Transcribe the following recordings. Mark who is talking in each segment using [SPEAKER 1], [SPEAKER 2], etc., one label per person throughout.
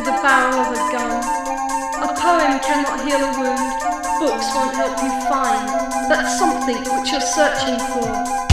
[SPEAKER 1] power of a gun. A poem cannot heal a wound, books won't help you find that something which you're searching for.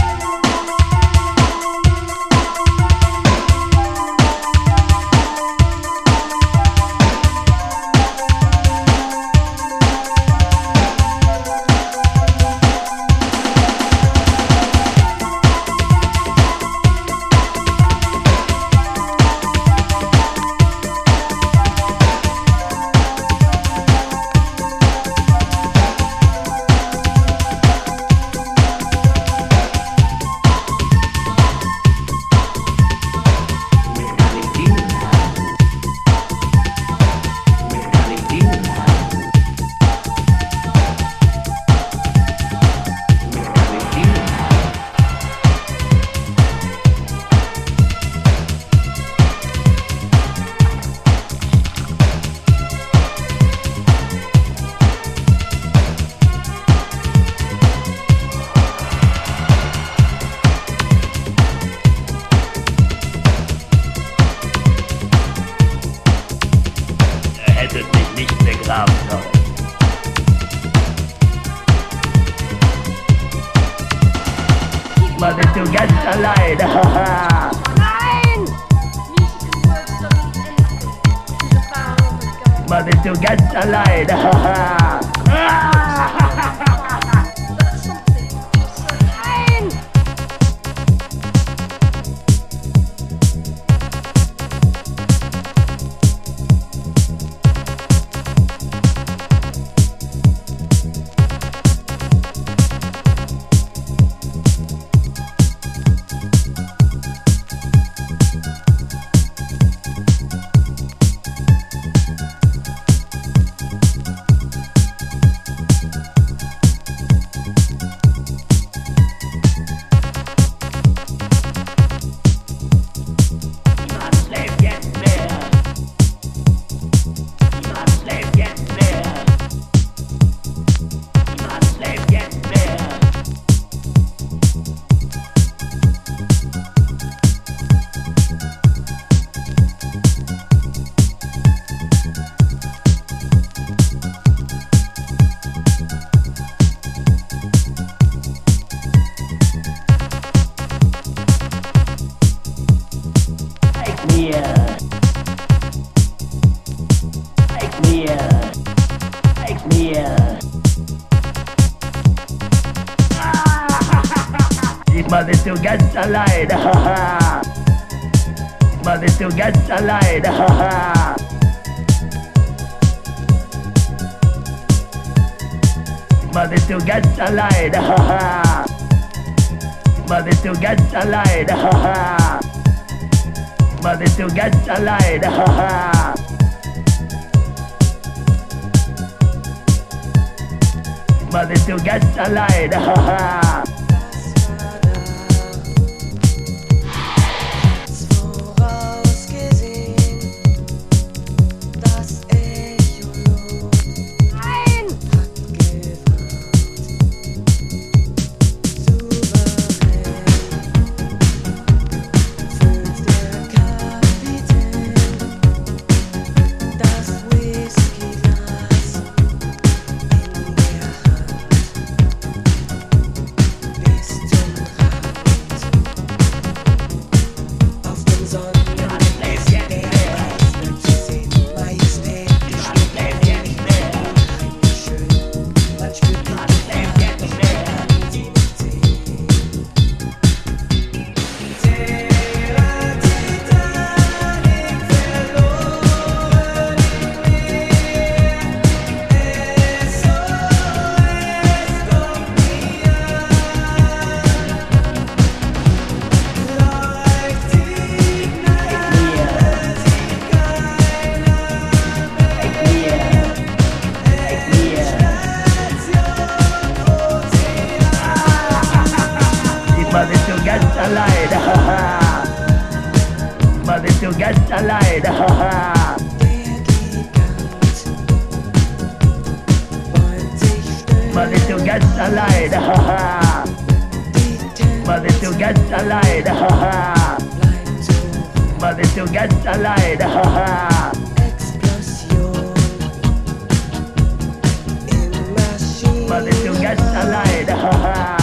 [SPEAKER 1] but they still get a line.
[SPEAKER 2] still gets a light, but it still gets a light, but it still gets a light,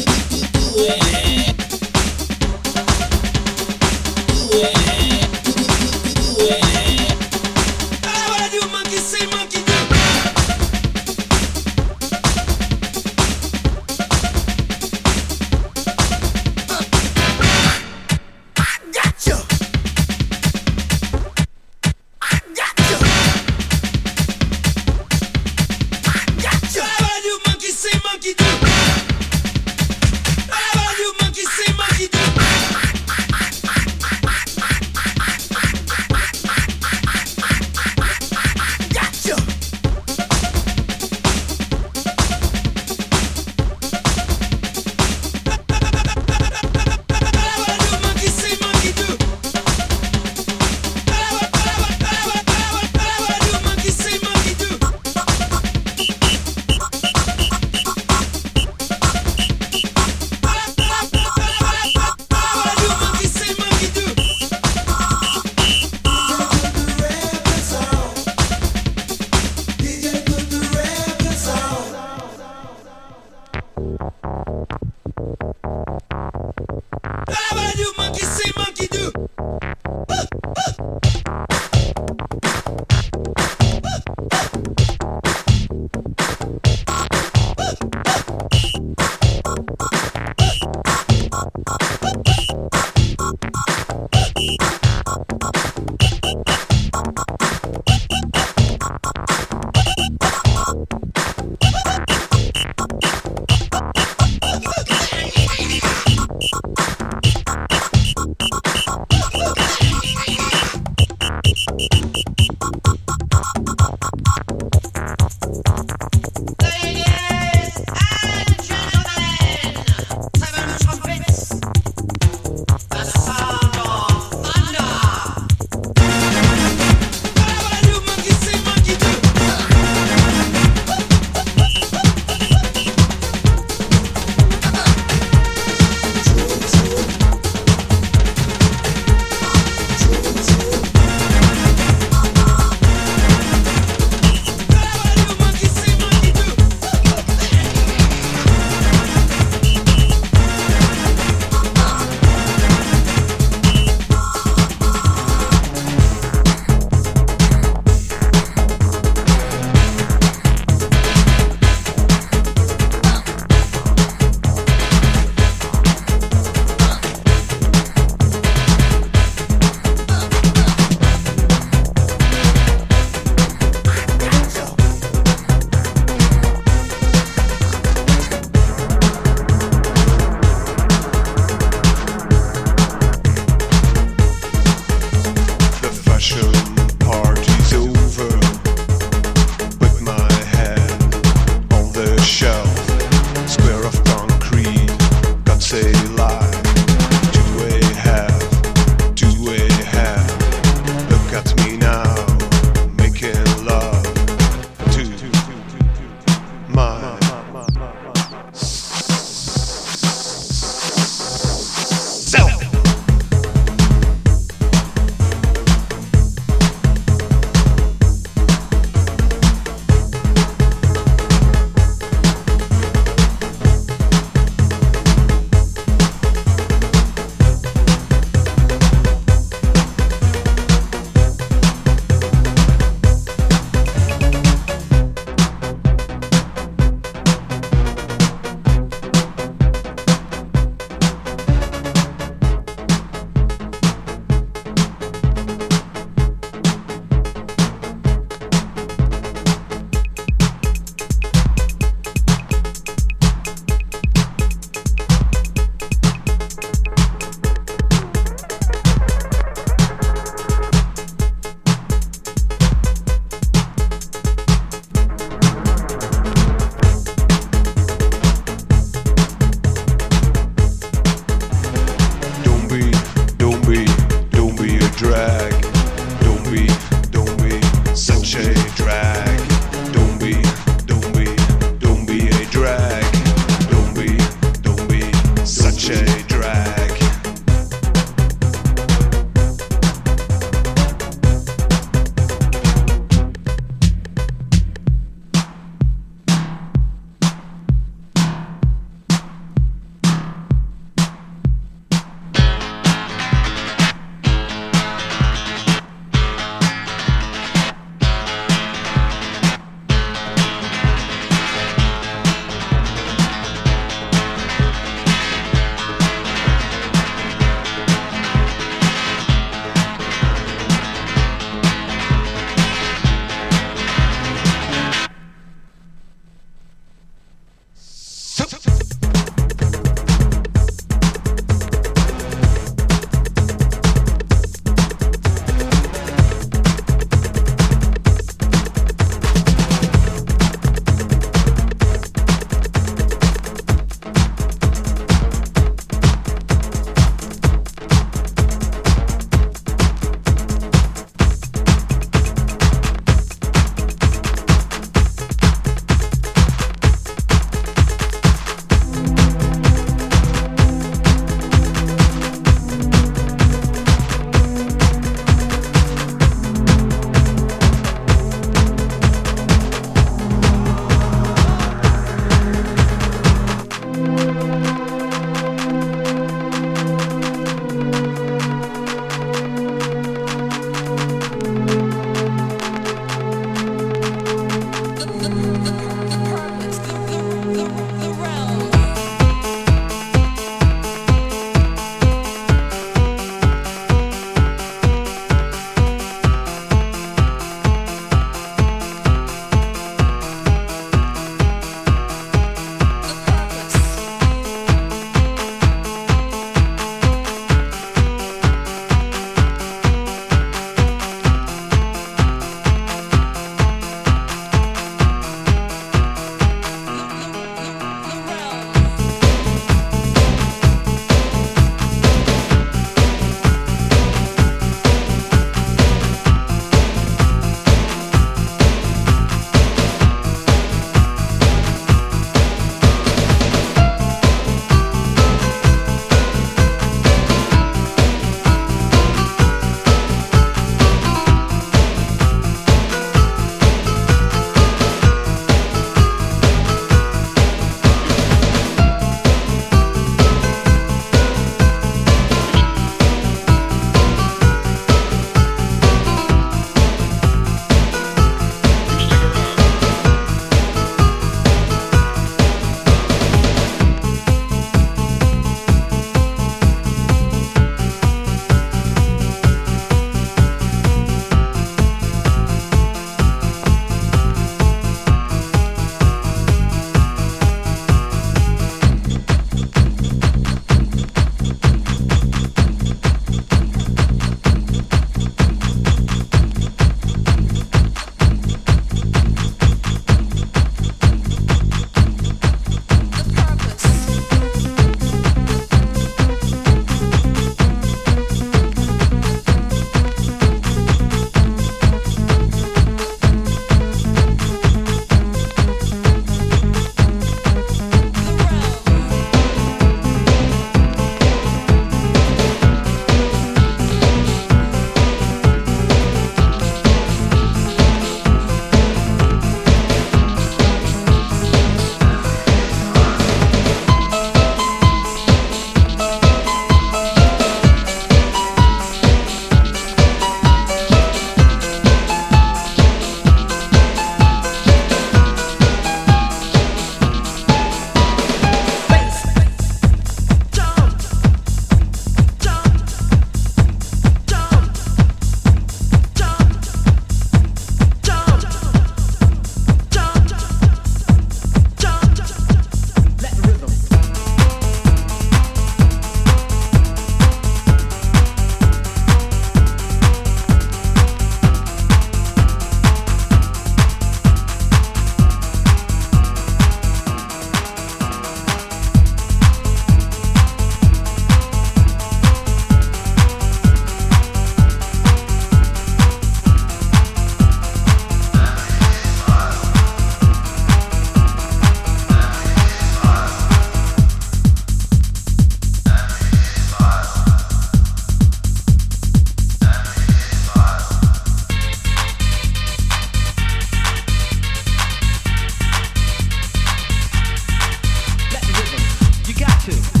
[SPEAKER 3] two.